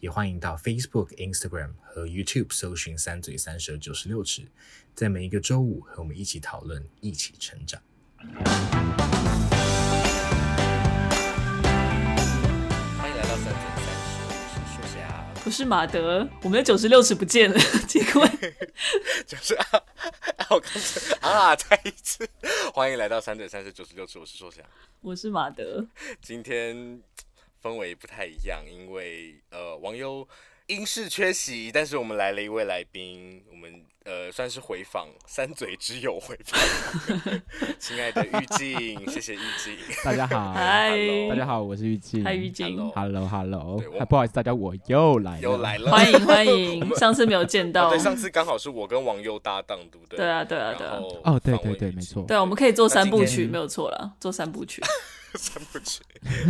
也欢迎到 Facebook、Instagram 和 YouTube 搜寻“三嘴三舌九十六尺”，在每一个周五和我们一起讨论，一起成长。欢迎来到三嘴三舌，我是树霞，我是马德，我们的九十六尺不见了，奇怪，就是啊，我刚才啊，再一次，欢迎来到三嘴三舌九十六尺，我是树下，我是马德，今天。氛围不太一样，因为呃，王优因事缺席，但是我们来了一位来宾，我们呃算是回访三嘴之友回访，亲爱的玉静，谢谢玉静，大家好，嗨，大家好，我是玉静，嗨玉静，Hello，Hello，不好意思，大家我又来了，又来了，欢迎欢迎，上次没有见到，对，上次刚好是我跟王优搭档，对不对？对啊，对啊，对啊，哦，对对对，没错，对，我们可以做三部曲，没有错了，做三部曲。三部曲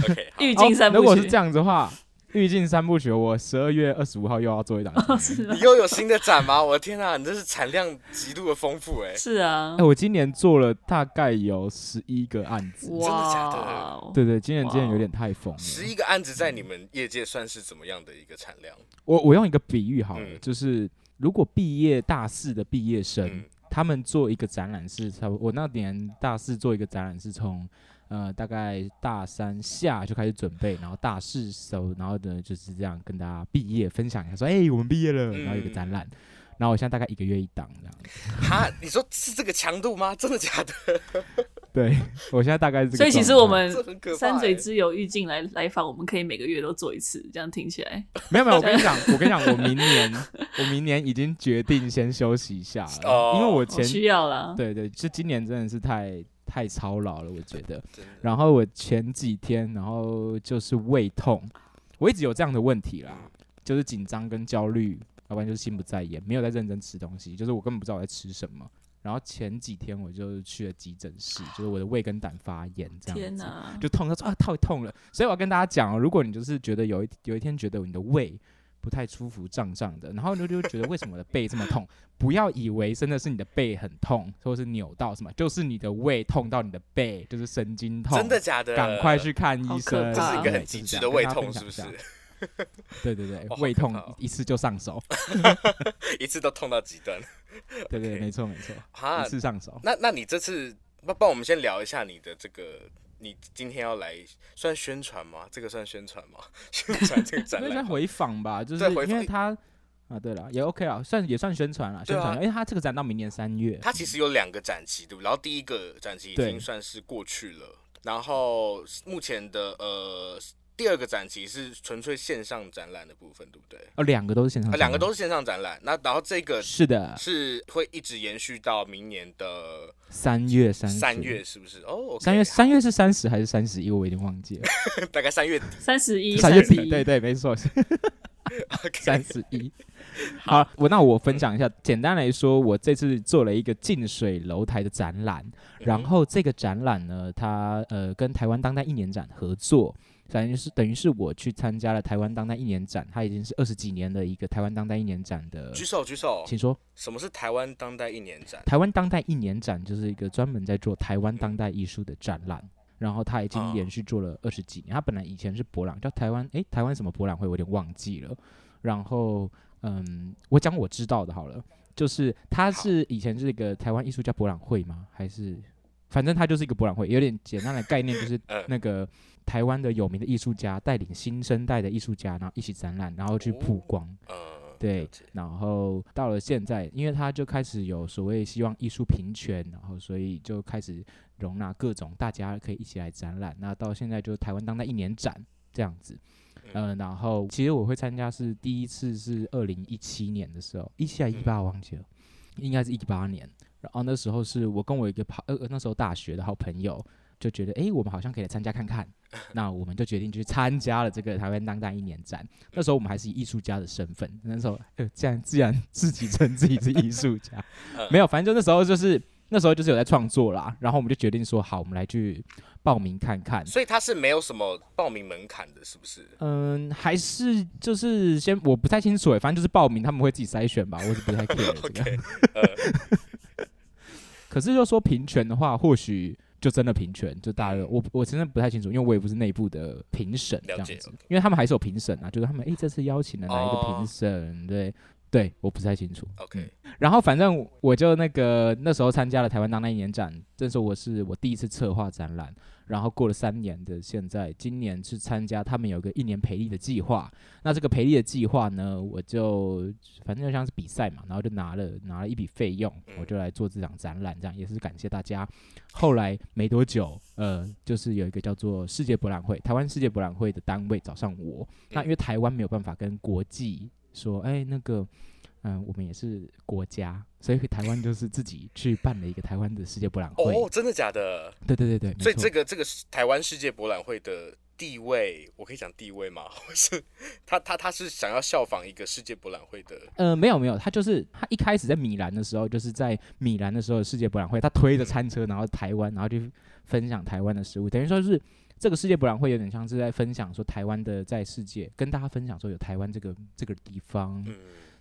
，OK，预计 三部曲。如果是这样子的话，预计三部曲，我十二月二十五号又要做一档。你又有新的展吗？我的天啊，你这是产量极度的丰富哎。是啊，哎，我今年做了大概有十一个案子。真的假的？对对，今年今年有点太疯了。十一个案子在你们业界算是怎么样的一个产量？我我用一个比喻好了，就是如果毕业大四的毕业生，他们做一个展览是差不多，我那年大四做一个展览是从。呃，大概大三下就开始准备，然后大四收，然后呢就是这样跟大家毕业分享一下，说，哎、欸，我们毕业了，然后有个展览，嗯、然后我现在大概一个月一档这样。哈，你说是这个强度吗？真的假的？对，我现在大概是这个。所以其实我们三嘴之友玉静来来访，我们可以每个月都做一次，这样听起来。没有没有，我跟你讲，我跟你讲，我明年我明年已经决定先休息一下了，哦、因为我前需要了。对对，就今年真的是太。太操劳了，我觉得。然后我前几天，然后就是胃痛，我一直有这样的问题啦，就是紧张跟焦虑，要不然就是心不在焉，没有在认真吃东西，就是我根本不知道我在吃什么。然后前几天我就去了急诊室，就是我的胃跟胆发炎，这样子，天，就痛，他说啊，太痛了。所以我要跟大家讲哦，如果你就是觉得有一有一天觉得你的胃。不太舒服，胀胀的，然后你就觉得为什么我的背这么痛？不要以为真的是你的背很痛，或者是扭到什么，就是你的胃痛到你的背，就是神经痛。真的假的？赶快去看医生。这是一个很极致的胃痛，是不是？对对对，胃痛一次就上手，一次都痛到极端。对对，没错没错，一次上手。那那你这次，那帮我们先聊一下你的这个。你今天要来算宣传吗？这个算宣传吗？宣传这个展览？算回访吧，就是因为他啊，对了，也 OK 啊，算也算宣传了，宣传。因为他这个展到明年三月，他其实有两个展期，对不对？然后第一个展期已经算是过去了，然后目前的呃。第二个展期是纯粹线上展览的部分，对不对？哦，两个都是线上，两个都是线上展览。那然后这个是的，是会一直延续到明年的三月三三月，是不是？哦，三月三月是三十还是三十一？我有点忘记了，大概三月底，三十一，三月底，对对，没错，三十一。好，我那我分享一下，简单来说，我这次做了一个近水楼台的展览，然后这个展览呢，它呃跟台湾当代一年展合作。等于是等于是我去参加了台湾当代一年展，它已经是二十几年的一个台湾当代一年展的。举手举手，请说。什么是台湾当代一年展？台湾当代一年展就是一个专门在做台湾当代艺术的展览，嗯、然后它已经连续做了二十几年。它本来以前是博览，叫台湾诶，台湾什么博览会，我有点忘记了。然后嗯，我讲我知道的好了，就是它是以前是一个台湾艺术家博览会吗？还是反正它就是一个博览会，有点简单的概念就是 那个。台湾的有名的艺术家带领新生代的艺术家，然后一起展览，然后去曝光。对，然后到了现在，因为他就开始有所谓希望艺术平权，然后所以就开始容纳各种大家可以一起来展览。那到现在就台湾当代一年展这样子。嗯，然后其实我会参加是第一次是二零一七年的时候，一七还一八我忘记了，应该是一八年。然后那时候是我跟我一个朋呃那时候大学的好朋友。就觉得哎，我们好像可以来参加看看，那我们就决定去参加了这个台湾当代一年展。那时候我们还是以艺术家的身份，那时候呃，既然既然 自己称自己是艺术家，没有，反正就那时候就是那时候就是有在创作啦，然后我们就决定说，好，我们来去报名看看。所以他是没有什么报名门槛的，是不是？嗯，还是就是先我不太清楚哎，反正就是报名，他们会自己筛选吧，我是不太 care 这个。okay, uh、可是就说平权的话，或许就真的平权，就大家我我真的不太清楚，因为我也不是内部的评审这样子，因为他们还是有评审啊，就是他们诶、欸，这次邀请了哪一个评审？哦、对。对，我不太清楚。OK，然后反正我就那个那时候参加了台湾当代一年展，这时候我是我第一次策划展览。然后过了三年的现在，今年是参加他们有个一年培力的计划。那这个培力的计划呢，我就反正就像是比赛嘛，然后就拿了拿了一笔费用，我就来做这场展览，这样也是感谢大家。后来没多久，呃，就是有一个叫做世界博览会，台湾世界博览会的单位找上我。那因为台湾没有办法跟国际。说，哎，那个，嗯、呃，我们也是国家，所以台湾就是自己去办了一个台湾的世界博览会。哦，真的假的？对对对对。所以这个这个台湾世界博览会的地位，我可以讲地位吗？是，他他他是想要效仿一个世界博览会的？呃，没有没有，他就是他一开始在米兰的时候，就是在米兰的时候的世界博览会，他推着餐车，然后台湾，然后就分享台湾的食物，等于说是。这个世界博览会有点像是在分享说台湾的在世界，跟大家分享说有台湾这个这个地方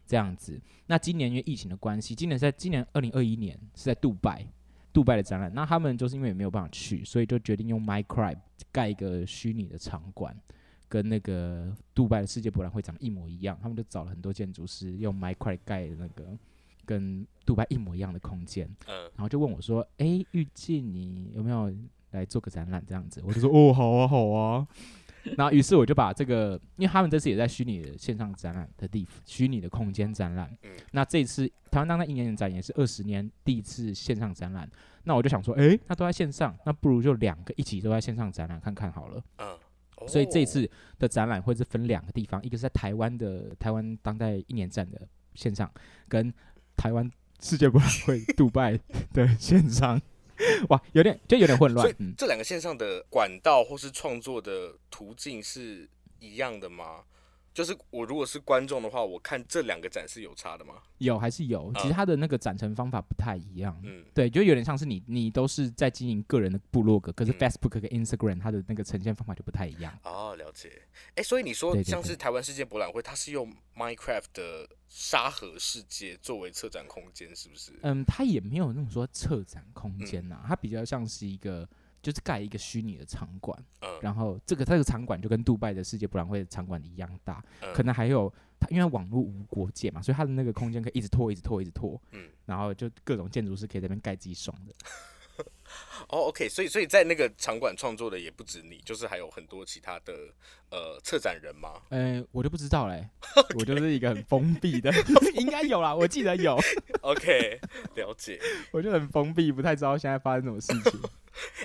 这样子。那今年因为疫情的关系，今年在今年二零二一年是在杜拜，杜拜的展览。那他们就是因为没有办法去，所以就决定用 MicRib 盖一个虚拟的场馆，跟那个杜拜的世界博览会长一模一样。他们就找了很多建筑师用 MicRib 盖的那个跟杜拜一模一样的空间。然后就问我说：“诶，玉静，你有没有？”来做个展览这样子，我就 说哦，好啊，好啊。然后于是我就把这个，因为他们这次也在虚拟的线上展览的地方，虚拟的空间展览。那这次台湾当代一年展也是二十年第一次线上展览。那我就想说，诶，那都在线上，那不如就两个一起都在线上展览看看好了。所以这次的展览会是分两个地方，一个是在台湾的台湾当代一年展的线上，跟台湾世界博览会 杜拜的线上。哇，有点就有点混乱。所以这两个线上的管道或是创作的途径是一样的吗？就是我如果是观众的话，我看这两个展是有差的吗？有还是有？其实它的那个展陈方法不太一样。嗯，对，就有点像是你你都是在经营个人的部落格，可是 Facebook 跟 Instagram 它的那个呈现方法就不太一样。哦，了解。哎，所以你说像是台湾世界博览会，它是用 Minecraft 的沙盒世界作为策展空间，是不是？嗯，它也没有那种说策展空间呐，它比较像是一个。就是盖一个虚拟的场馆，嗯，然后这个这个场馆就跟杜拜的世界博览会的场馆一样大，嗯，可能还有它，因为网络无国界嘛，所以它的那个空间可以一直拖，一直拖，一直拖，嗯，然后就各种建筑师可以在那边盖自己爽的。哦，OK，所以所以在那个场馆创作的也不止你，就是还有很多其他的呃策展人吗？呃，我就不知道嘞，okay. 我就是一个很封闭的，应该有啦，我记得有。OK，了解。我就很封闭，不太知道现在发生什么事情。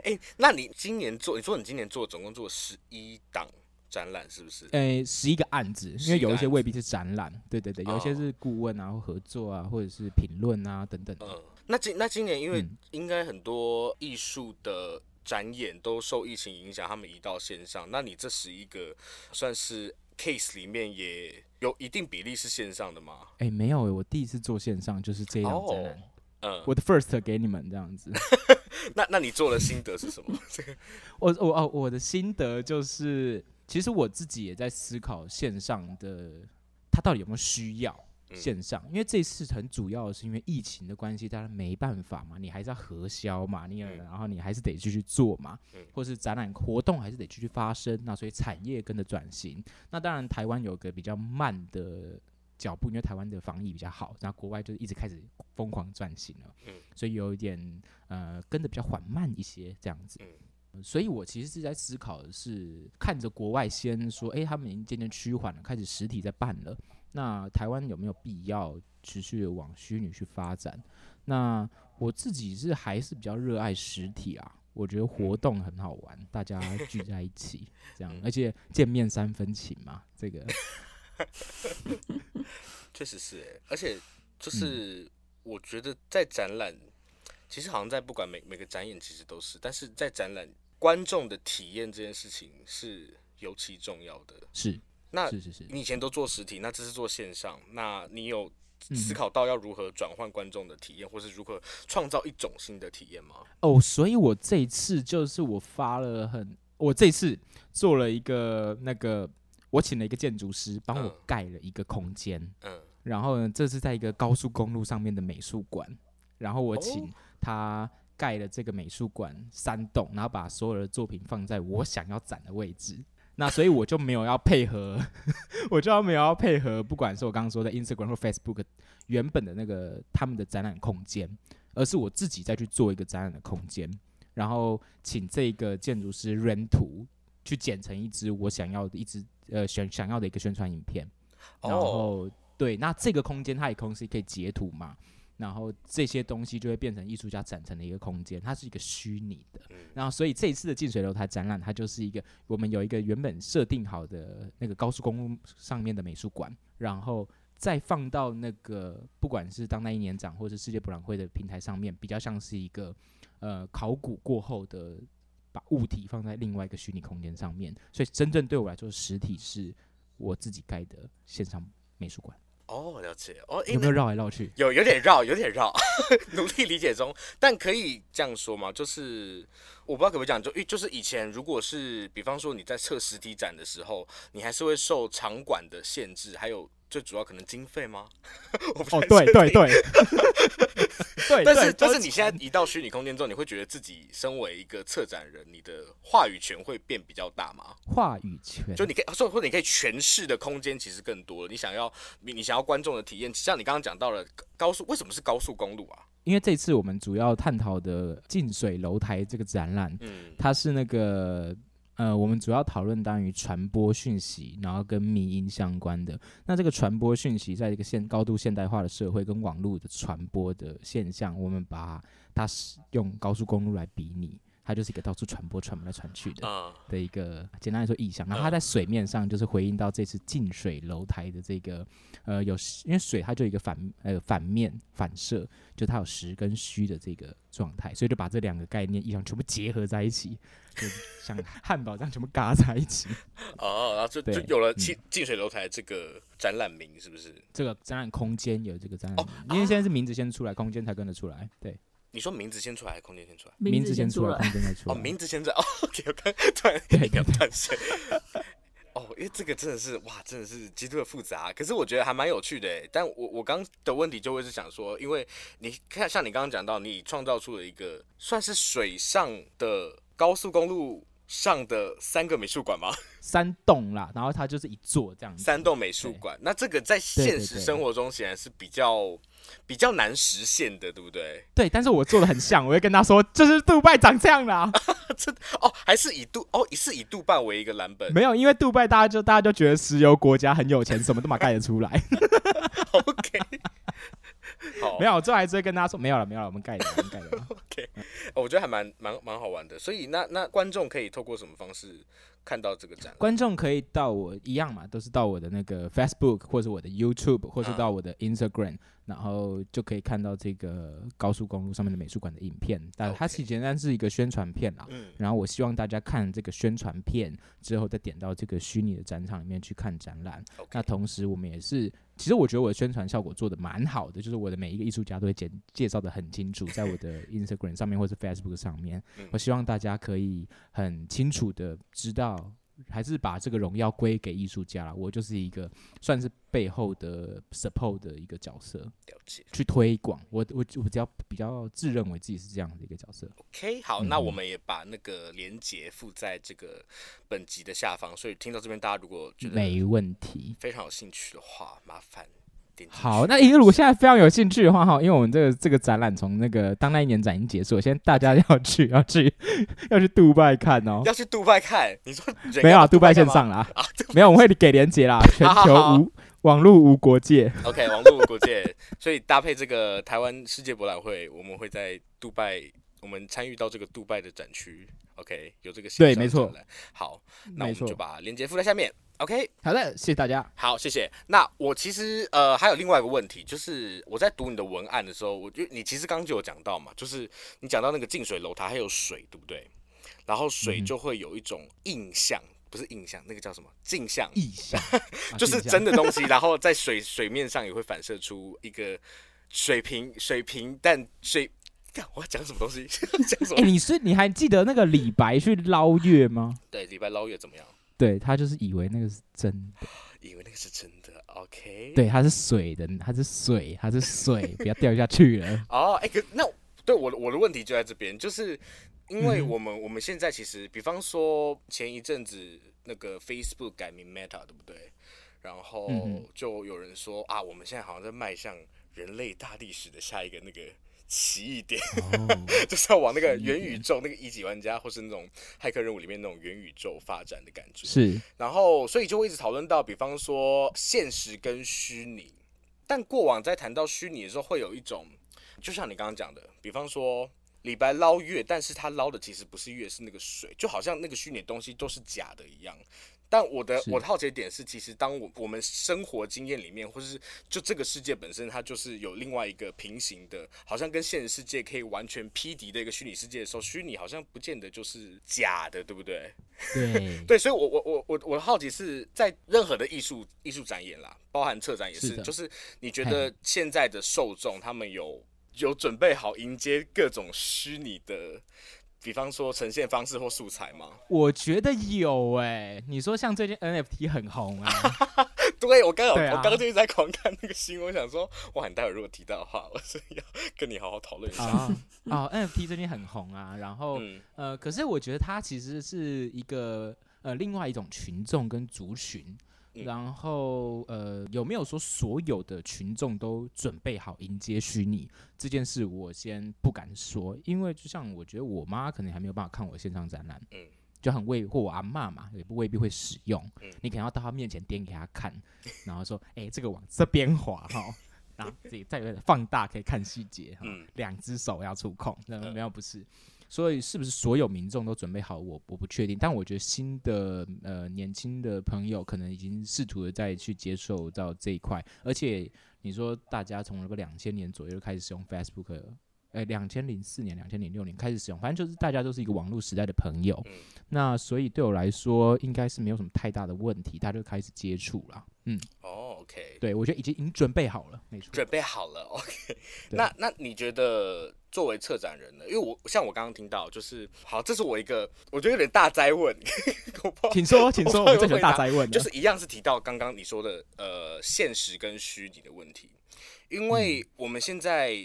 哎、欸，那你今年做，你说你今年做总共做十一档展览，是不是？哎、欸，十一个案子，因为有一些未必是展览，对对对，有一些是顾问啊，或合作啊，或者是评论啊等等。嗯，那今那今年因为应该很多艺术的展演都受疫情影响，他们移到线上。那你这十一个算是 case 里面也有一定比例是线上的吗？哎、欸，没有、欸，我第一次做线上就是这样展览。嗯，我的 first 给你们这样子。那那你做的心得是什么？我我哦，我的心得就是，其实我自己也在思考线上的，它到底有没有需要线上？因为这次很主要的是因为疫情的关系，大家没办法嘛，你还是要核销嘛，你然后你还是得继续做嘛，或是展览活动还是得继续发生，那所以产业跟着转型。那当然台湾有个比较慢的。脚步，因为台湾的防疫比较好，然后国外就一直开始疯狂转型了，嗯，所以有一点呃跟得比较缓慢一些这样子，嗯，所以我其实是在思考的是，看着国外先说，哎，他们已经渐渐趋缓了，开始实体在办了，那台湾有没有必要持续的往虚拟去发展？那我自己是还是比较热爱实体啊，我觉得活动很好玩，大家聚在一起这样，而且见面三分情嘛，这个。确实是哎，而且就是我觉得在展览，其实好像在不管每每个展演其实都是，但是在展览观众的体验这件事情是尤其重要的。是，那是是是，你以前都做实体，那这是做线上，那你有思考到要如何转换观众的体验，或是如何创造一种新的体验吗？哦，所以我这一次就是我发了很，我这次做了一个那个，我请了一个建筑师帮我盖了一个空间，嗯，然后呢，这是在一个高速公路上面的美术馆，然后我请他盖了这个美术馆三栋，然后把所有的作品放在我想要展的位置。那所以我就没有要配合，我就要没有要配合，不管是我刚刚说的 Instagram 或 Facebook 原本的那个他们的展览空间，而是我自己再去做一个展览的空间，然后请这个建筑师 rent 图去剪成一支我想要的一支呃想想要的一个宣传影片，然后对，那这个空间它也同时可以截图嘛。然后这些东西就会变成艺术家展成的一个空间，它是一个虚拟的。然后，所以这一次的近水楼台展览，它就是一个我们有一个原本设定好的那个高速公路上面的美术馆，然后再放到那个不管是当代一年展或是世界博览会的平台上面，比较像是一个呃考古过后的把物体放在另外一个虚拟空间上面。所以，真正对我来说，实体是我自己盖的线上美术馆。哦，了解哦，有没有绕来绕去？有，有点绕，有点绕，努力理解中。但可以这样说吗？就是我不知道可不可以讲，就就是以前如果是比方说你在测实体展的时候，你还是会受场馆的限制，还有。最主要可能经费吗？哦，对对 对，对。但是但是你现在移到虚拟空间之后，你会觉得自己身为一个策展人，你的话语权会变比较大吗？话语权，就你可以说或者你可以诠释的空间其实更多了。你想要你你想要观众的体验，像你刚刚讲到了高速，为什么是高速公路啊？因为这次我们主要探讨的近水楼台这个展览，嗯，它是那个。呃，我们主要讨论当于传播讯息，然后跟迷音相关的。那这个传播讯息，在一个现高度现代化的社会，跟网络的传播的现象，我们把它使用高速公路来比拟。它就是一个到处传播、传来传去的的一个简单来说意象。然后它在水面上就是回应到这次近水楼台的这个呃有，因为水它就有一个反呃反面反射，就它有实跟虚的这个状态，所以就把这两个概念意象全部结合在一起，就像汉堡这样全部嘎在一起。哦，然后就就有了近近水楼台这个展览名，是不是？这个展览空间有这个展览名，因为现在是名字先出来，空间才跟得出来。对。你说名字先出来，还是空间先出来？名字先出来，空间再出来。哦，名字先出来。哦，OK，我刚突然一个断线。哦，因为这个真的是哇，真的是极度的复杂。可是我觉得还蛮有趣的。但我我刚的问题就会是想说，因为你看，像你刚刚讲到，你创造出了一个算是水上的高速公路上的三个美术馆吗？三栋啦，然后它就是一座这样子。三栋美术馆，那这个在现实生活中显然是比较。比较难实现的，对不对？对，但是我做的很像，我会跟他说，就是杜拜长这样啦。这哦，还是以杜哦，是以杜拜为一个蓝本？没有，因为杜拜大家就大家就觉得石油国家很有钱，什么都嘛盖得出来。OK，好，没有，我最后还是会跟他说，没有了，没有了，我们盖的，我们盖的。OK，我觉得还蛮蛮蛮好玩的。所以那那观众可以透过什么方式？看到这个展，观众可以到我一样嘛，都是到我的那个 Facebook 或者我的 YouTube，或是到我的 Instagram，、啊、然后就可以看到这个高速公路上面的美术馆的影片。但它其实简单是一个宣传片啦。嗯。然后我希望大家看这个宣传片之后，再点到这个虚拟的展场里面去看展览。Okay. 那同时我们也是，其实我觉得我的宣传效果做得蛮好的，就是我的每一个艺术家都会简介绍的很清楚，在我的 Instagram 上面或者 Facebook 上面。我希望大家可以很清楚的知道。还是把这个荣耀归给艺术家了，我就是一个算是背后的 support 的一个角色，了解。去推广，我我我比较比较自认为自己是这样的一个角色。OK，好，嗯、那我们也把那个连接附在这个本集的下方，所以听到这边大家如果觉得没问题，非常有兴趣的话，麻烦。好，那如果现在非常有兴趣的话，哈，因为我们这个这个展览从那个当代一年展已经结束，现在大家要去 要去要去杜拜看哦，要去杜拜看，你说没有啊？杜拜线上啦，啊、没有，我们会给连接啦，全球无网络无国界，OK，网络无国界，所以搭配这个台湾世界博览会，我们会在杜拜，我们参与到这个杜拜的展区，OK，有这个对，没错，好，那我们就把链接附在下面。OK，好的，谢谢大家。好，谢谢。那我其实呃还有另外一个问题，就是我在读你的文案的时候，我就你其实刚刚就有讲到嘛，就是你讲到那个近水楼台还有水，对不对？然后水就会有一种印象，不是印象，那个叫什么镜像？意象，就是真的东西，然后在水 水面上也会反射出一个水平水平，但水，我要讲什么东西？讲什么？哎、欸，你是你还记得那个李白去捞月吗？对，李白捞月怎么样？对他就是以为那个是真的，以为那个是真的。OK，对，它是水的，它是水，它是水，不要掉下去了。哦，哎，可那对我的我的问题就在这边，就是因为我们、嗯、我们现在其实，比方说前一阵子那个 Facebook 改名 Meta，对不对？然后就有人说、嗯、啊，我们现在好像在迈向人类大历史的下一个那个。奇异点，就是要往那个元宇宙，那个一级玩家或是那种骇客任务里面那种元宇宙发展的感觉。是，然后所以就会一直讨论到，比方说现实跟虚拟。但过往在谈到虚拟的时候，会有一种，就像你刚刚讲的，比方说李白捞月，但是他捞的其实不是月，是那个水，就好像那个虚拟的东西都是假的一样。但我的我的好奇的点是，其实当我我们生活经验里面，或是就这个世界本身，它就是有另外一个平行的，好像跟现实世界可以完全匹敌的一个虚拟世界的时候，虚拟好像不见得就是假的，对不对？对 对，所以我我我我我的好奇是在任何的艺术艺术展演啦，包含策展也是，是就是你觉得现在的受众他们有有准备好迎接各种虚拟的？比方说呈现方式或素材吗？我觉得有哎、欸，你说像最近 NFT 很红啊，对我刚好、啊、我刚刚就一直在狂看那个新闻，我想说哇，你待会如果提到的话，我是要跟你好好讨论一下。哦，哦，NFT 最近很红啊，然后、嗯、呃，可是我觉得它其实是一个呃另外一种群众跟族群。然后，呃，有没有说所有的群众都准备好迎接虚拟这件事？我先不敢说，因为就像我觉得我妈可能还没有办法看我线上展览，嗯，就很未或我阿妈嘛，也不未必会使用，你可能要到她面前点给她看，然后说，哎，这个往这边滑哈，然后自己再放大可以看细节哈，两只手要触控，那没有不是。所以是不是所有民众都准备好？我我不确定，但我觉得新的呃年轻的朋友可能已经试图的再去接受到这一块，而且你说大家从那个两千年左右就开始使用 Facebook，呃，两千零四年、两千零六年开始使用，反正就是大家都是一个网络时代的朋友，那所以对我来说应该是没有什么太大的问题，他就开始接触了，嗯。OK，对，我觉得已经已经准备好了，没错，准备好了。OK，那那你觉得作为策展人呢？因为我像我刚刚听到，就是好，这是我一个我觉得有点大灾问，请说，请说，我这个大灾问，就是一样是提到刚刚你说的呃现实跟虚拟的问题，因为我们现在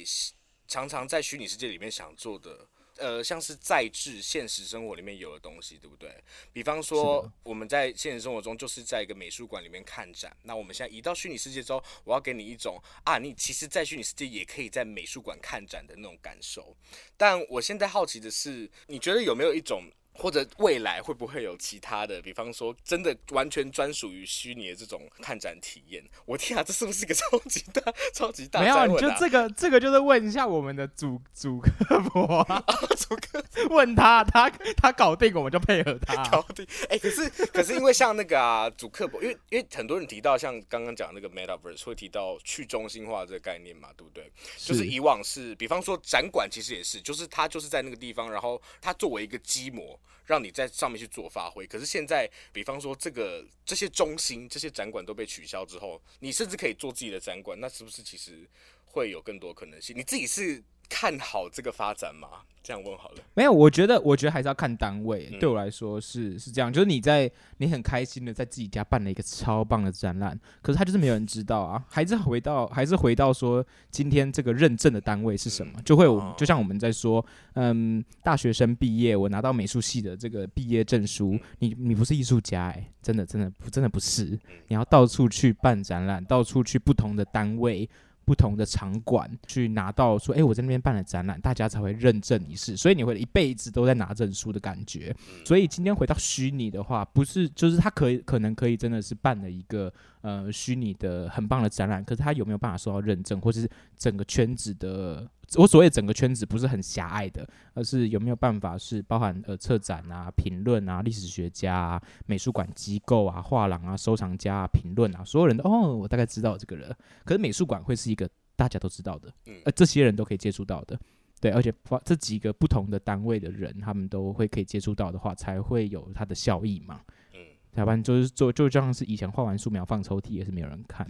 常常在虚拟世界里面想做的。呃，像是在制现实生活里面有的东西，对不对？比方说，我们在现实生活中就是在一个美术馆里面看展，那我们现在移到虚拟世界之后，我要给你一种啊，你其实，在虚拟世界也可以在美术馆看展的那种感受。但我现在好奇的是，你觉得有没有一种？或者未来会不会有其他的，比方说真的完全专属于虚拟的这种看展体验？我天啊，这是不是一个 超级大、超级大、啊？没有，你就这个这个就是问一下我们的主主客博啊，主客问他，他他搞定，我们就配合他搞定。哎、欸，可是可是因为像那个啊，主客博，因为因为很多人提到像刚刚讲那个 Metaverse 会提到去中心化这个概念嘛，对不对？是就是以往是，比方说展馆其实也是，就是它就是在那个地方，然后它作为一个基模。让你在上面去做发挥，可是现在，比方说这个这些中心、这些展馆都被取消之后，你甚至可以做自己的展馆，那是不是其实会有更多可能性？你自己是看好这个发展吗？这样问好了。没有，我觉得，我觉得还是要看单位。嗯、对我来说是是这样，就是你在你很开心的在自己家办了一个超棒的展览，可是他就是没有人知道啊。还是回到还是回到说，今天这个认证的单位是什么？嗯、就会有就像我们在说，嗯，大学生毕业，我拿到美术系的这个毕业证书，你你不是艺术家哎、欸，真的真的不真的不是，你要到处去办展览，到处去不同的单位。不同的场馆去拿到说，哎、欸，我在那边办了展览，大家才会认证你是，所以你会一辈子都在拿证书的感觉。所以今天回到虚拟的话，不是就是他可以可能可以真的是办了一个呃虚拟的很棒的展览，可是他有没有办法受到认证，或者是整个圈子的？我所谓整个圈子不是很狭隘的，而是有没有办法是包含呃策展啊、评论啊、历史学家啊、美术馆机构啊、画廊啊、收藏家啊、评论啊，所有人都哦，我大概知道这个人。可是美术馆会是一个大家都知道的，呃，这些人都可以接触到的，对，而且这几个不同的单位的人，他们都会可以接触到的话，才会有它的效益嘛。嗯，要不然就是做就像，是以前画完素描放抽屉也是没有人看。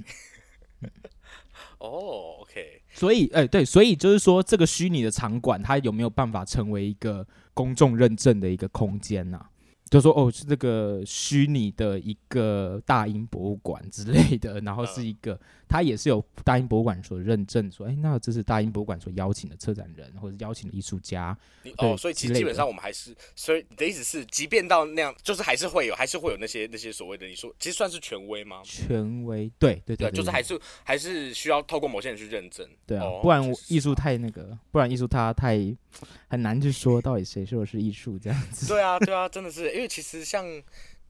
哦、，OK，所以哎、对，所以就是说，这个虚拟的场馆，它有没有办法成为一个公众认证的一个空间呢、就说哦，是这个虚拟的一个大英博物馆之类的，然后是一个，它也是有大英博物馆所认证，说，哎，那这是大英博物馆所邀请的策展人或者邀请的艺术家。哦，所以其实基本上我们还是，所以你的意思是，即便到那样，就是还是会有，还是会有那些那些所谓的，你说其实算是权威吗？权威，对对对，对，就是还是还是需要透过某些人去认证。对啊，哦、不然艺术太那个，不然艺术它太很难去说到底谁说的是艺术这样子。对啊，对啊，真的是。因为其实像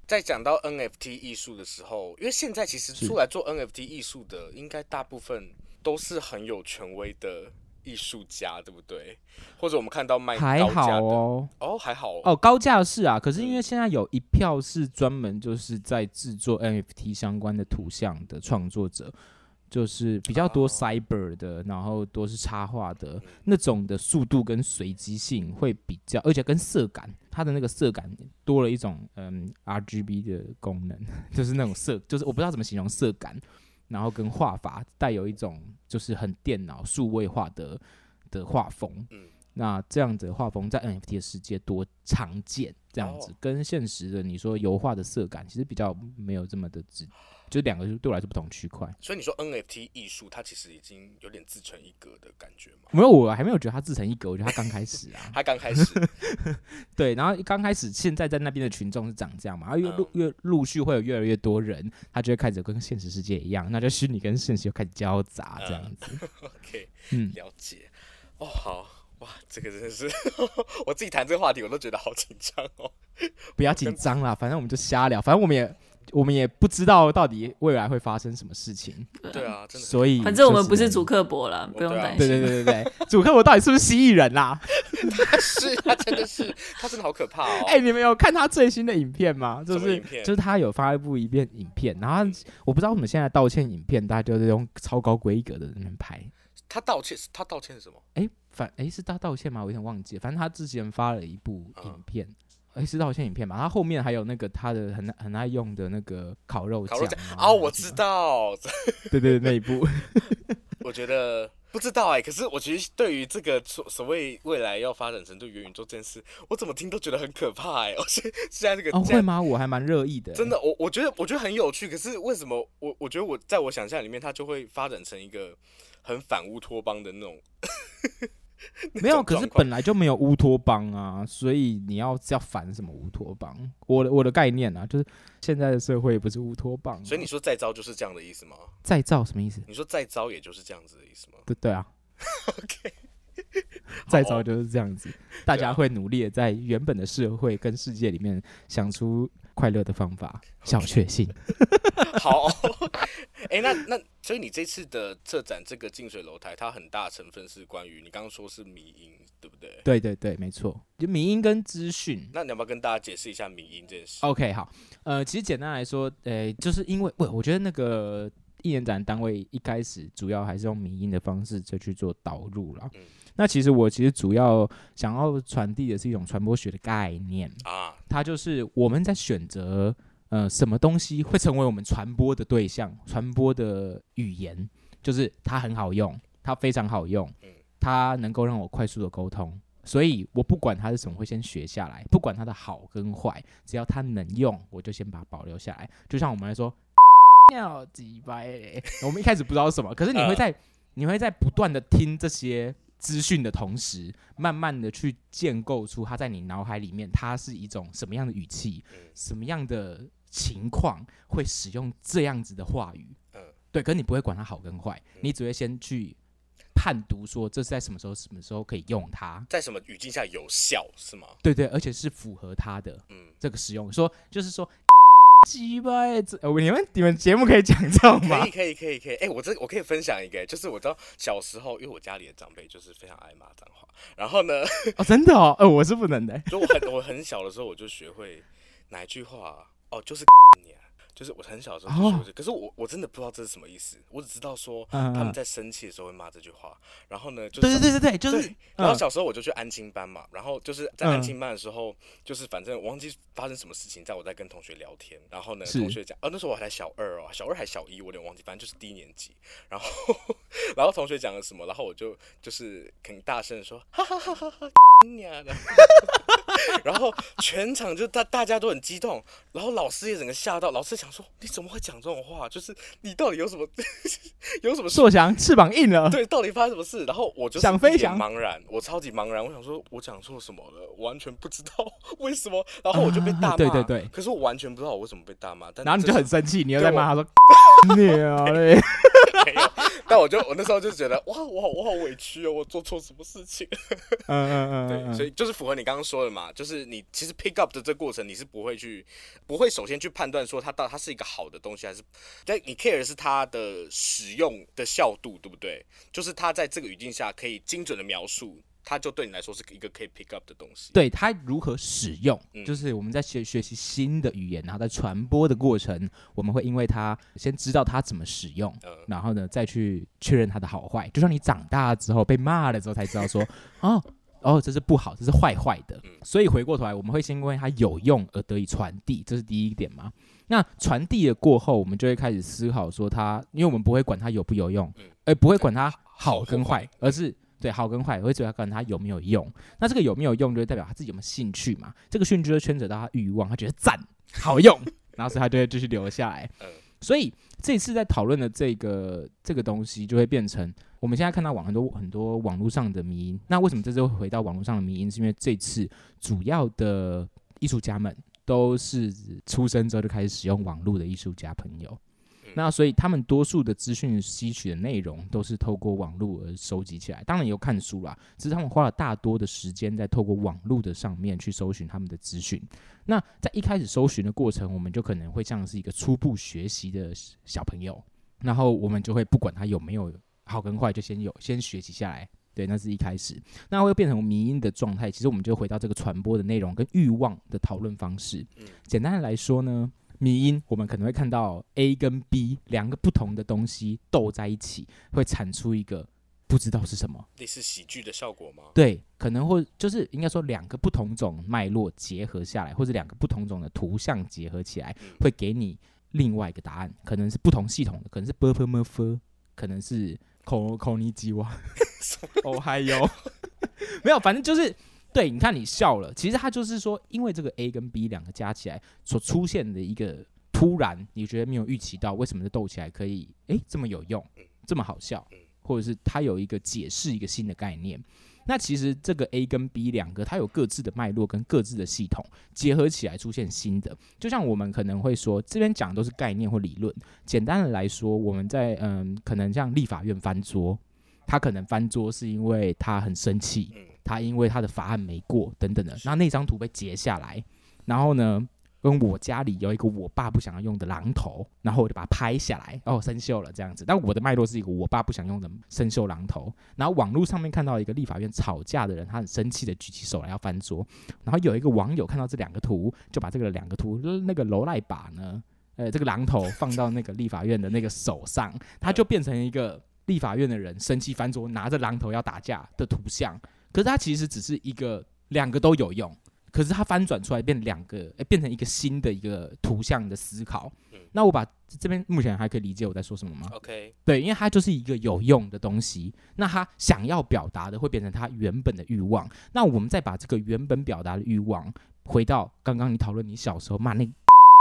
在讲到 NFT 艺术的时候，因为现在其实出来做 NFT 艺术的，应该大部分都是很有权威的艺术家，对不对？或者我们看到卖还好哦，哦还好哦，哦高价是啊，可是因为现在有一票是专门就是在制作 NFT 相关的图像的创作者。就是比较多 cyber 的，然后多是插画的那种的速度跟随机性会比较，而且跟色感，它的那个色感多了一种嗯 RGB 的功能，就是那种色，就是我不知道怎么形容色感，然后跟画法带有一种就是很电脑数位化的的画风，那这样子的画风在 NFT 的世界多常见，这样子跟现实的你说油画的色感其实比较没有这么的直。就两个对我来说不同区块，所以你说 NFT 艺术，它其实已经有点自成一格的感觉吗？没有，我还没有觉得它自成一格，我觉得它刚开始啊，它刚开始，对，然后刚开始，现在在那边的群众是长这样嘛，然后越陆越陆续会有越来越多人，他就会开始跟现实世界一样，那就虚拟跟现实又开始交杂这样子。嗯、OK，嗯，了解。哦，好哇，这个真的是我自己谈这个话题，我都觉得好紧张哦。不要紧张啦，反正我们就瞎聊，反正我们也。我们也不知道到底未来会发生什么事情。对啊，真的。所以，反正我们不是主客博了，不用担心。对对对对对，主客博到底是不是蜥蜴人啦？他是，他真的是，他真的好可怕哦。哎、欸，你们有看他最新的影片吗？就是就是他有发一部一遍影片，然后我不知道我们现在道歉影片，大家就是用超高规格的人拍。他道歉是？他道歉是什么？哎、欸，反哎、欸、是他道歉吗？我有点忘记。反正他之前发了一部影片。嗯哎，是道歉影片嘛？他后面还有那个他的很很爱用的那个烤肉酱哦，我知道，对对，对那一部，我觉得不知道哎、欸。可是我其实对于这个所所谓未来要发展成对元宇宙这件事，我怎么听都觉得很可怕哎、欸。而且现在这个哦会吗？我还蛮热议的、欸，真的，我我觉得我觉得很有趣。可是为什么我我觉得我在我想象里面，它就会发展成一个很反乌托邦的那种。没有，可是本来就没有乌托邦啊，所以你要要反什么乌托邦？我的我的概念啊，就是现在的社会不是乌托邦，所以你说再造就是这样的意思吗？再造什么意思？你说再造也就是这样子的意思吗？对对啊，OK，再造就是这样子，大家会努力的在原本的社会跟世界里面想出快乐的方法，小确幸。好。哎、欸，那那所以你这次的策展这个近水楼台，它很大成分是关于你刚刚说是迷音，对不对？对对对，没错，就迷音跟资讯。那你要不要跟大家解释一下迷音这件事？OK，好，呃，其实简单来说，呃、欸，就是因为我我觉得那个艺人展单位一开始主要还是用迷音的方式就去做导入了。嗯、那其实我其实主要想要传递的是一种传播学的概念啊，它就是我们在选择。呃，什么东西会成为我们传播的对象？传播的语言就是它很好用，它非常好用，它能够让我快速的沟通，所以我不管它是什么，会先学下来，不管它的好跟坏，只要它能用，我就先把它保留下来。就像我们来说，要几百，我们一开始不知道什么，可是你会在你会在不断的听这些资讯的同时，慢慢的去建构出它在你脑海里面，它是一种什么样的语气，什么样的。情况会使用这样子的话语，嗯，对，可是你不会管它好跟坏，嗯，你只会先去判读说这是在什么时候、什么时候可以用它，在什么语境下有效，是吗？对对，而且是符合它的，嗯，这个使用。说就是说，鸡巴，呃，你们你们节目可以讲这种吗？可以可以可以可以，哎，我这我可以分享一个，就是我知道小时候，因为我家里的长辈就是非常爱骂脏话，然后呢，哦，真的哦，呃，我是不能的，就我很我很小的时候我就学会哪一句话。哦，就是你啊，就是我很小的时候就学过，可是我我真的不知道这是什么意思，我只知道说他们在生气的时候会骂这句话。然后呢，就是对对对对对，就是。然后小时候我就去安亲班嘛，然后就是在安亲班的时候，就是反正我忘记发生什么事情，在我在跟同学聊天，然后呢，同学讲，哦，那时候我还在小二哦，小二还小一，我有点忘记，反正就是低年级。然后然后同学讲了什么，然后我就就是很大声的说，哈哈哈哈哈，娘的。然后全场就大大家都很激动，然后老师也整个吓到，老师想说你怎么会讲这种话？就是你到底有什么 有什么？硕翔翅膀硬了，对，到底发生什么事？然后我就想飞翔，茫然，我超级茫然，我想说我讲错什么了，完全不知道为什么。然后我就被大骂，啊、对对对，可是我完全不知道我为什么被大骂。但然后你就很生气，你又在骂他说鸟嘞。但我就我那时候就觉得哇，我好我好委屈哦，我做错什么事情？嗯嗯嗯，对，所以就是符合你刚刚说的嘛，就是你其实 pick up 的这过程，你是不会去，不会首先去判断说它到它是一个好的东西，还是但你 care 是它的使用的效度，对不对？就是它在这个语境下可以精准的描述。它就对你来说是一个可以 pick up 的东西。对，它如何使用，嗯、就是我们在学学习新的语言，然后在传播的过程，我们会因为它先知道它怎么使用，嗯、然后呢再去确认它的好坏。就像你长大之后被骂了之后才知道说，哦哦，这是不好，这是坏坏的。嗯、所以回过头来，我们会先因为它有用而得以传递，这是第一点嘛。那传递了过后，我们就会开始思考说它，因为我们不会管它有不有用，而、嗯、不会管它好跟坏，嗯、而是。对，好跟坏，我会主要看他有没有用。那这个有没有用，就代表他自己有没有兴趣嘛？这个兴趣就牵扯到他欲望，他觉得赞，好用，然后所以他就会继续留下来。所以这次在讨论的这个这个东西，就会变成我们现在看到网很多很多网络上的迷因。那为什么这次会回到网络上的迷因？是因为这次主要的艺术家们都是出生之后就开始使用网络的艺术家朋友。那所以他们多数的资讯吸取的内容都是透过网络而收集起来，当然也有看书啦，只是他们花了大多的时间在透过网络的上面去搜寻他们的资讯。那在一开始搜寻的过程，我们就可能会像是一个初步学习的小朋友，然后我们就会不管他有没有好跟坏，就先有先学习下来。对，那是一开始，那会变成迷因的状态。其实我们就回到这个传播的内容跟欲望的讨论方式。简单的来说呢。迷因我们可能会看到 A 跟 B 两个不同的东西斗在一起，会产出一个不知道是什么，类似喜剧的效果吗？对，可能会就是应该说两个不同种脉络结合下来，或者两个不同种的图像结合起来，会给你另外一个答案。可能是不同系统的，可能是 Buffer，可能是孔孔尼基瓦，哦嗨哟，没有，反正就是。对，你看你笑了，其实他就是说，因为这个 A 跟 B 两个加起来所出现的一个突然，你觉得没有预期到，为什么这斗起来可以诶这么有用，这么好笑，或者是他有一个解释一个新的概念。那其实这个 A 跟 B 两个，它有各自的脉络跟各自的系统结合起来出现新的。就像我们可能会说，这边讲的都是概念或理论。简单的来说，我们在嗯，可能像立法院翻桌，他可能翻桌是因为他很生气。他因为他的法案没过等等的，那那张图被截下来，然后呢，跟我家里有一个我爸不想要用的榔头，然后我就把它拍下来，哦，生锈了这样子。但我的脉络是一个我爸不想用的生锈榔头，然后网络上面看到一个立法院吵架的人，他很生气的举起手来要翻桌，然后有一个网友看到这两个图，就把这个两个图那个楼赖把呢，呃，这个榔头放到那个立法院的那个手上，他就变成一个立法院的人生气翻桌，拿着榔头要打架的图像。可是它其实只是一个两个都有用，可是它翻转出来变两个，哎、欸，变成一个新的一个图像的思考。嗯、那我把这边目前还可以理解我在说什么吗？OK，对，因为它就是一个有用的东西。那他想要表达的会变成他原本的欲望。那我们再把这个原本表达的欲望回到刚刚你讨论你小时候骂那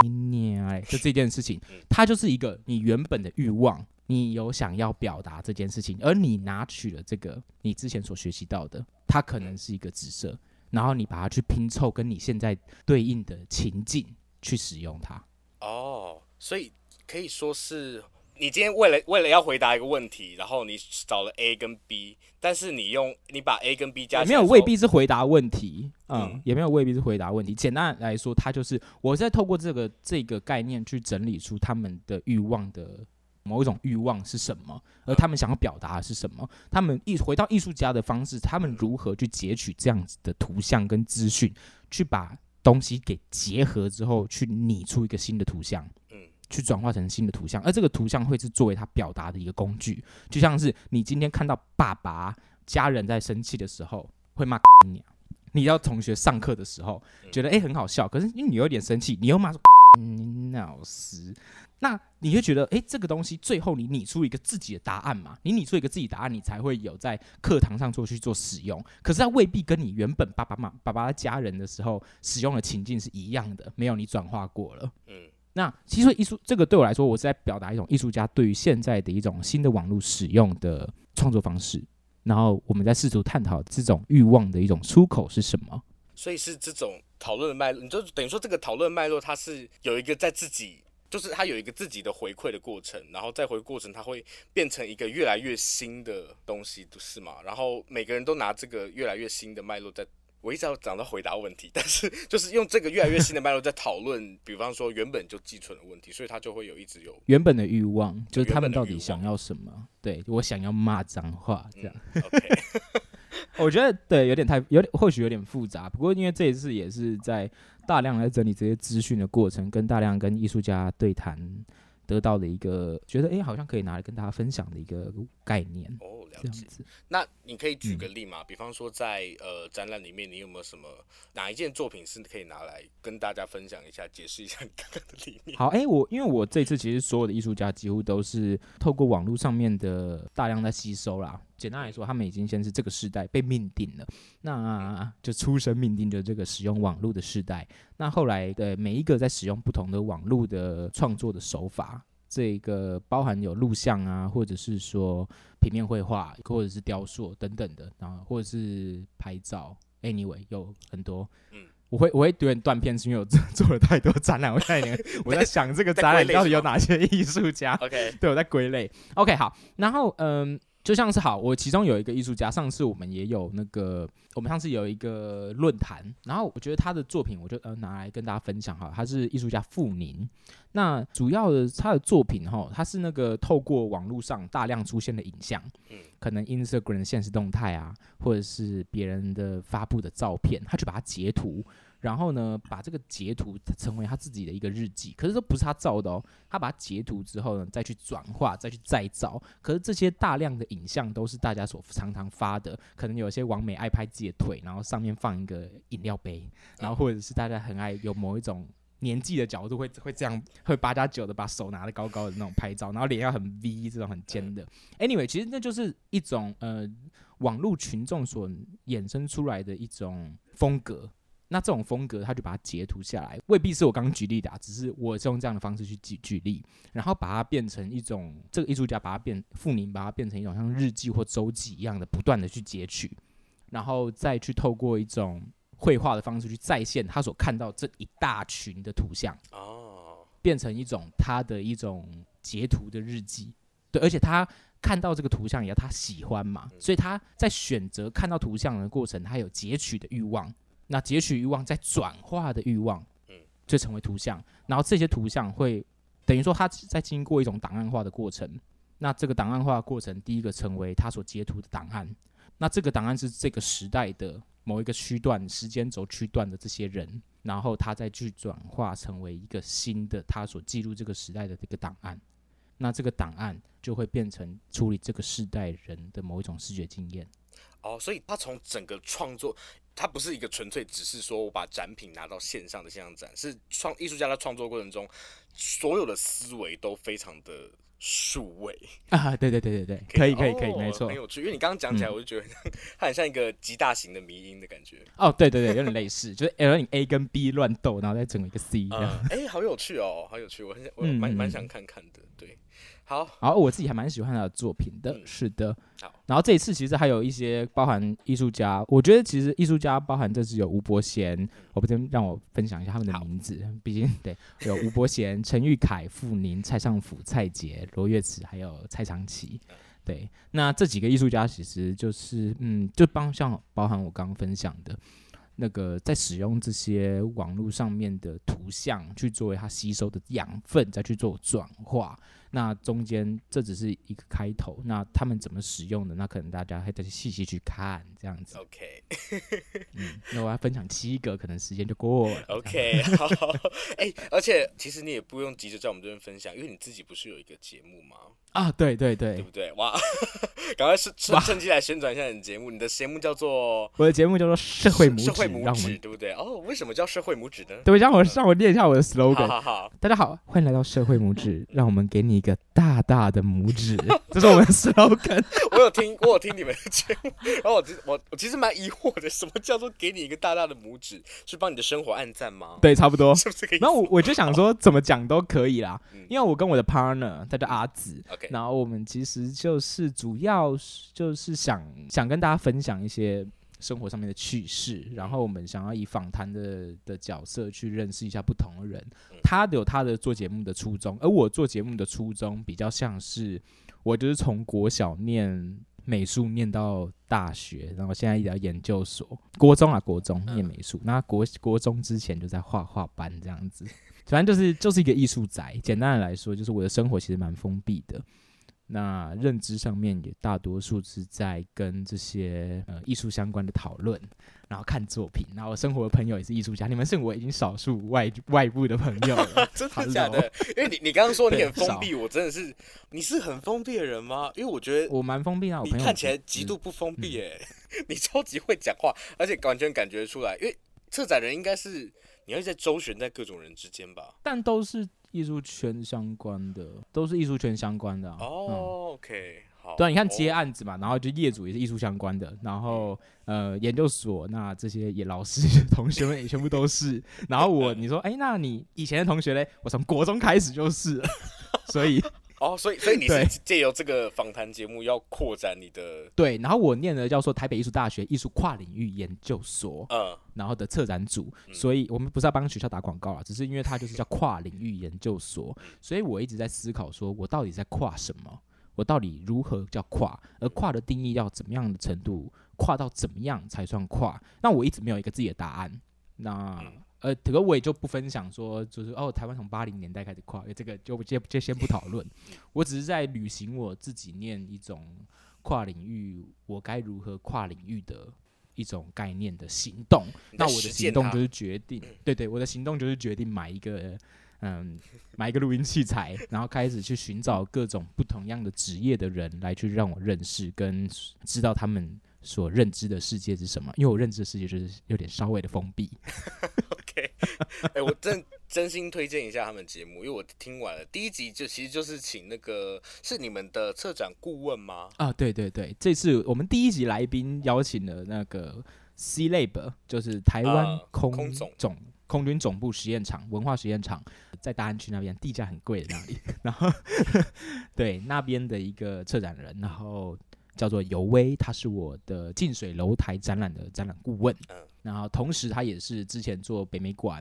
娘哎，就这件事情，它就是一个你原本的欲望。你有想要表达这件事情，而你拿取了这个你之前所学习到的，它可能是一个紫色，然后你把它去拼凑，跟你现在对应的情境去使用它。哦，所以可以说是你今天为了为了要回答一个问题，然后你找了 A 跟 B，但是你用你把 A 跟 B 加起来，没有未必是回答问题，嗯，嗯也没有未必是回答问题。简单来说，它就是我在透过这个这个概念去整理出他们的欲望的。某一种欲望是什么？而他们想要表达的是什么？他们艺回到艺术家的方式，他们如何去截取这样子的图像跟资讯，去把东西给结合之后，去拟出一个新的图像。嗯，去转化成新的图像，而这个图像会是作为他表达的一个工具，就像是你今天看到爸爸家人在生气的时候会骂你，你要同学上课的时候觉得诶、欸、很好笑，可是因为你有点生气，你又骂老师。那你会觉得，诶，这个东西最后你拟出一个自己的答案嘛？你拟出一个自己答案，你才会有在课堂上做去做使用。可是它未必跟你原本爸爸妈爸爸家人的时候使用的情境是一样的，没有你转化过了。嗯，那其实艺术这个对我来说，我是在表达一种艺术家对于现在的一种新的网络使用的创作方式。然后我们在试图探讨这种欲望的一种出口是什么。所以是这种讨论的脉络，你就等于说这个讨论脉络，它是有一个在自己。就是它有一个自己的回馈的过程，然后再回过程，它会变成一个越来越新的东西，是吗？然后每个人都拿这个越来越新的脉络在，我一直要讲到回答问题，但是就是用这个越来越新的脉络在讨论，比方说原本就寄存的问题，所以他就会有一直有原本的欲望，就是他们到底想要什么？对，我想要骂脏话，这样。嗯 okay. 我觉得对，有点太有点，或许有点复杂。不过因为这一次也是在大量来整理这些资讯的过程，跟大量跟艺术家对谈，得到的一个觉得哎、好像可以拿来跟大家分享的一个概念。哦，了解。那你可以举个例嘛？嗯、比方说在呃展览里面，你有没有什么哪一件作品是可以拿来跟大家分享一下，解释一下你刚刚的理念？好，哎、欸，我因为我这次其实所有的艺术家几乎都是透过网络上面的大量在吸收啦。简单来说，他们已经先是这个时代被命定了，那就出生命定的这个使用网络的时代。那后来的每一个在使用不同的网络的创作的手法，这个包含有录像啊，或者是说平面绘画，或者是雕塑等等的，然后或者是拍照，anyway 有很多。嗯，我会我会有点断片，是因为我做做了太多展览，我在 我在想这个展览到底有哪些艺术家？OK，对，我在归类。OK，好，然后嗯。就像是好，我其中有一个艺术家，上次我们也有那个，我们上次有一个论坛，然后我觉得他的作品，我就呃拿来跟大家分享哈。他是艺术家傅宁，那主要的他的作品哈，他是那个透过网络上大量出现的影像，可能 Instagram 现实动态啊，或者是别人的发布的照片，他就把它截图。然后呢，把这个截图成为他自己的一个日记，可是这不是他照的哦，他把它截图之后呢，再去转化，再去再造。可是这些大量的影像都是大家所常常发的，可能有些网美爱拍自己的腿，然后上面放一个饮料杯，然后或者是大家很爱有某一种年纪的角度会会这样，会八加九的把手拿得高高的那种拍照，然后脸要很 V 这种很尖的。Anyway，其实那就是一种呃网络群众所衍生出来的一种风格。那这种风格，他就把它截图下来，未必是我刚刚举例的啊，只是我是用这样的方式去举举例，然后把它变成一种这个艺术家把它变傅宁把它变成一种像日记或周记一样的，不断的去截取，然后再去透过一种绘画的方式去再现他所看到这一大群的图像哦，变成一种他的一种截图的日记，对，而且他看到这个图像也要他喜欢嘛，所以他在选择看到图像的过程，他有截取的欲望。那截取欲望再转化的欲望，嗯就成为图像。然后这些图像会等于说，它在经过一种档案化的过程。那这个档案化的过程，第一个成为它所截图的档案。那这个档案是这个时代的某一个区段时间轴区段的这些人，然后他再去转化成为一个新的他所记录这个时代的这个档案。那这个档案就会变成处理这个世代人的某一种视觉经验。哦，所以他从整个创作。他不是一个纯粹只是说我把展品拿到线上的线上展，是创艺术家在创作过程中，所有的思维都非常的数位啊！对对对对对，可以可以可以，没错，很有趣。因为你刚刚讲起来，我就觉得他很像一个极大型的迷音的感觉。哦，对对对，有点类似，就是 L 你 A 跟 B 乱斗，然后再整一个 C。哎，好有趣哦，好有趣，我很想，我蛮蛮想看看的。对。好，好，我自己还蛮喜欢他的作品的，嗯、是的。好，然后这一次其实还有一些包含艺术家，我觉得其实艺术家包含这次有吴伯贤，我不先让我分享一下他们的名字，毕竟对，有吴伯贤、陈玉凯、傅宁、蔡尚甫、蔡杰、罗月慈，还有蔡长奇。对，那这几个艺术家其实就是，嗯，就帮像包含我刚刚分享的。那个在使用这些网络上面的图像去作为它吸收的养分，再去做转化，那中间这只是一个开头，那他们怎么使用的？那可能大家还得细细去看这样子。OK，嗯，那我要分享七个，可能时间就过了。OK，好，哎、欸，而且其实你也不用急着在我们这边分享，因为你自己不是有一个节目吗？啊，对对对，对不对？哇，赶快趁趁趁机来宣传一下你的节目。你的节目叫做我的节目叫做社会拇指，社会拇指，对不对？哦，为什么叫社会拇指呢？对，让我让我念一下我的 slogan。好好好，大家好，欢迎来到社会拇指，让我们给你一个大大的拇指。这是我们的 slogan。我有听，我有听你们的节目，然后我我我其实蛮疑惑的，什么叫做给你一个大大的拇指？是帮你的生活按赞吗？对，差不多。是不是？然后我我就想说，怎么讲都可以啦，因为我跟我的 partner 他叫阿紫，OK，然后我们其实。其实就是主要就是想想跟大家分享一些生活上面的趣事，然后我们想要以访谈的的角色去认识一下不同的人。他有他的做节目的初衷，而我做节目的初衷比较像是我就是从国小念美术念到大学，然后现在一直要研究所。国中啊，国中念美术，那国国中之前就在画画班这样子，反正就是就是一个艺术宅。简单的来说，就是我的生活其实蛮封闭的。那认知上面也大多数是在跟这些呃艺术相关的讨论，然后看作品，然后生活的朋友也是艺术家，你们是我已经少数外外部的朋友了，真的假的？因为你你刚刚说你很封闭，我真的是你是很封闭的人吗？因为我觉得我蛮封闭啊，我朋友看起来极度不封闭哎，你超级会讲话，而且完全感觉出来，因为策展人应该是你要在周旋在各种人之间吧，但都是。艺术圈相关的都是艺术圈相关的哦、啊。Oh, 嗯、OK，好。对，你看接案子嘛，然后就业主也是艺术相关的，然后呃研究所那这些也老师 同学们 也全部都是。然后我你说哎，那你以前的同学嘞？我从国中开始就是，所以。哦，oh, 所以所以你是借由这个访谈节目要扩展你的对，然后我念的叫做台北艺术大学艺术跨领域研究所，嗯，然后的策展组，所以我们不是要帮学校打广告啊，只是因为它就是叫跨领域研究所，所以我一直在思考说，我到底在跨什么？我到底如何叫跨？而跨的定义要怎么样的程度？跨到怎么样才算跨？那我一直没有一个自己的答案。那呃，这个我也就不分享说，就是哦，台湾从八零年代开始跨，这个就就就先不讨论。我只是在履行我自己念一种跨领域，我该如何跨领域的一种概念的行动。那我的行动就是决定，对对，我的行动就是决定买一个嗯，买一个录音器材，然后开始去寻找各种不同样的职业的人来去让我认识跟知道他们所认知的世界是什么。因为我认知的世界就是有点稍微的封闭。哎、欸，我真真心推荐一下他们节目，因为我听完了第一集，就其实就是请那个是你们的策展顾问吗？啊，对对对，这次我们第一集来宾邀请了那个 C-Lab，就是台湾空空总空军总部实验场文化实验场，在大安区那边，地价很贵的那里。然后对那边的一个策展人，然后叫做尤威，他是我的近水楼台展览的展览顾问。嗯然后，同时他也是之前做北美馆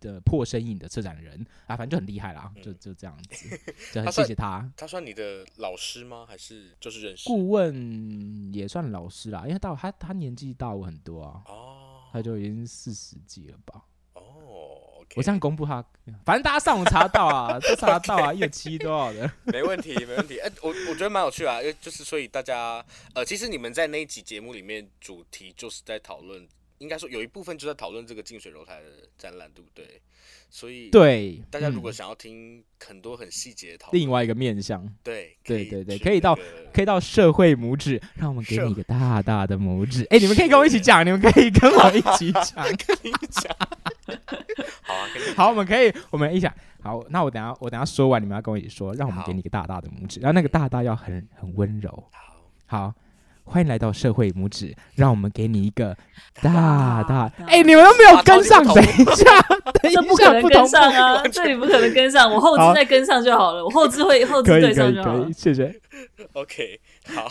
的破身影的策展人啊，反正就很厉害啦，就就这样子，就 很谢谢他。他算你的老师吗？还是就是认识？顾问也算老师啦，因为到他他年纪大我很多啊，哦，他就已经四十几了吧？哦，okay、我这样公布他，反正大家上网查到啊，都查得到啊，一个七多少的，没问题，没问题。哎，我我觉得蛮有趣啊，因为就是所以大家呃，其实你们在那一集节目里面主题就是在讨论。应该说有一部分就在讨论这个近水楼台的展览，对不对？所以对大家如果想要听很多很细节的讨论，另外一个面向，对对对对，可以到可以到社会拇指，让我们给你一个大大的拇指。哎，你们可以跟我一起讲，你们可以跟我一起讲，跟你讲。好啊，好，我们可以，我们一起讲。好，那我等下我等下说完，你们要跟我一起说，让我们给你一个大大的拇指，然后那个大大要很很温柔。好，好。欢迎来到社会拇指，让我们给你一个大大。哎、欸，你们都没有跟上，等一下，等一下，这不可能跟上啊！这里不可能跟上，我后置再跟上就好了。好我后置会后置对上就好了。谢谢。OK，好。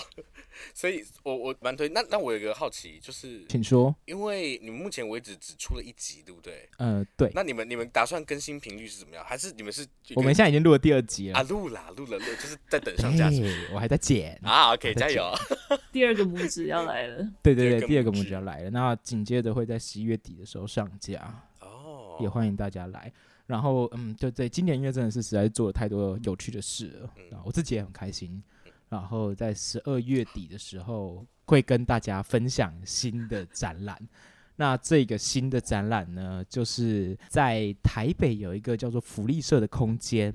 所以我我蛮推，那那我有一个好奇，就是请说，因为你们目前为止只出了一集，对不对？呃，对。那你们你们打算更新频率是怎么样？还是你们是？我们现在已经录了第二集了啊，录了录了录，就是在等上架。我还在剪啊，OK，加油。第二个拇指要来了。对对对，第二个拇指要来了。那紧接着会在十一月底的时候上架。哦。也欢迎大家来。然后，嗯，就对，今年因为真的是实在是做了太多有趣的事了，嗯，我自己也很开心。然后在十二月底的时候，会跟大家分享新的展览。那这个新的展览呢，就是在台北有一个叫做福利社的空间。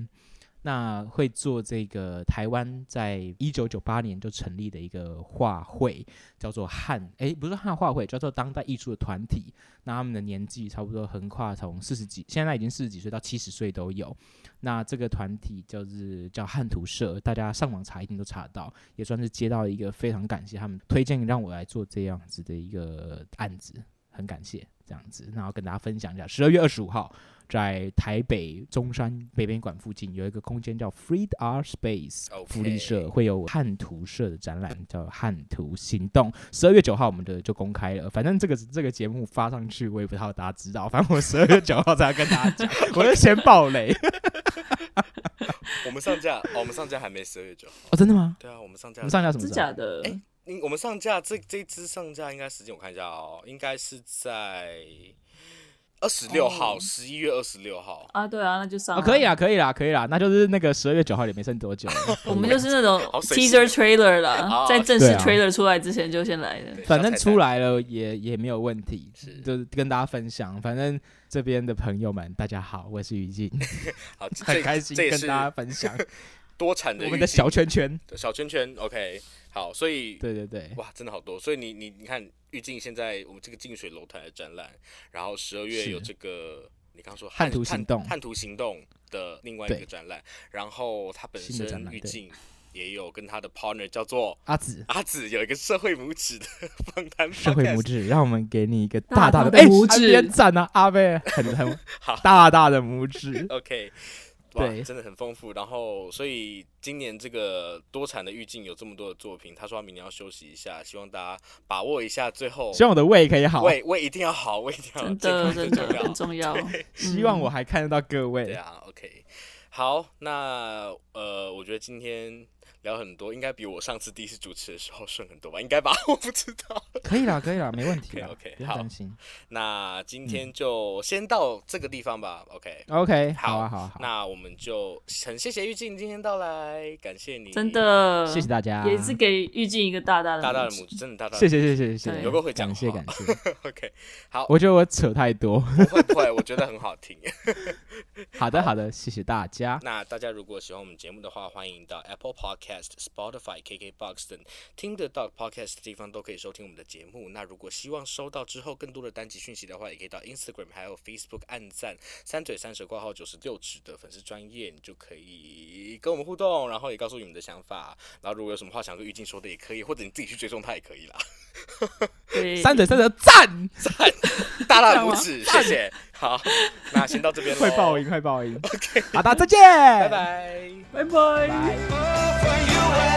那会做这个台湾在一九九八年就成立的一个画会，叫做汉，诶，不是汉画会，叫做当代艺术的团体。那他们的年纪差不多横跨从四十几，现在已经四十几岁到七十岁都有。那这个团体就是叫汉图社，大家上网查一定都查得到，也算是接到一个非常感谢他们推荐让我来做这样子的一个案子，很感谢这样子，然后跟大家分享一下，十二月二十五号。在台北中山北边馆附近有一个空间叫 Freed Art Space，福利社会有汉图社的展览，叫汉图行动。十二月九号我们的就公开了，反正这个这个节目发上去，我也不知道大家知道。反正我十二月九号才要跟大家讲，我就先爆雷。我们上架哦，我们上架还没十二月九号哦，真的吗？对啊，我们上架，我们上架什么？真假的？哎，我们上架这这支上架应该时间我看一下哦，应该是在。二十六号，十、oh. 一月二十六号啊，对啊，那就上、哦、可以啦，可以啦，可以啦，那就是那个十二月九号也没剩多久。我们就是那种 teaser trailer 啦，在正式 trailer 出来之前就先来的。反正出来了也也没有问题，是就是跟大家分享。反正这边的朋友们，大家好，我是于静，好，很开心跟大家分享多产的我们的小圈圈，小圈圈，OK。好，所以对对对，哇，真的好多。所以你你你看，玉静现在我们这个净水楼台的展览，然后十二月有这个你刚刚说汉图行动。汉图行动的另外一个展览，然后他本身玉静也有跟他的 partner 叫做阿紫，阿紫有一个社会拇指的访谈，社会拇指，让我们给你一个大大的拇指，赞啊，阿贝，很很 好，大大的拇指，OK。对，真的很丰富。然后，所以今年这个多产的玉镜有这么多的作品，他说他明年要休息一下，希望大家把握一下。最后，希望我的胃可以好，胃胃一定要好，胃一定要真的真的很重要。希望我还看得到各位。对啊，OK，好，那呃，我觉得今天。聊很多，应该比我上次第一次主持的时候顺很多吧？应该吧？我不知道。可以啦，可以啦，没问题。OK，不用担心。那今天就先到这个地方吧。OK，OK，、okay? okay, 好啊，好啊，好。那我们就很谢谢玉静今天到来，感谢你，真的，谢谢大家，也是给玉静一个大大的大大的拇指，真的大大的。谢谢，谢谢，谢谢。有个会讲话，感谢，感谢。OK，好。我觉得我扯太多，不会不会，我觉得很好听。好的，好的，谢谢大家。那大家如果喜欢我们节目的话，欢迎到 Apple Podcast、Spotify。KKBOX 等听得到 Podcast 的地方都可以收听我们的节目。那如果希望收到之后更多的单集讯息的话，也可以到 Instagram 还有 Facebook 按赞三嘴三舌挂号九十六指的粉丝专业，你就可以跟我们互动，然后也告诉你们的想法。然后如果有什么话想跟玉静说的也可以，或者你自己去追踪他也可以啦。三嘴三舌赞赞，大大拇指，谢谢。好，那先到这边了。会爆音，会爆音。OK，好的，再见，拜拜，拜拜。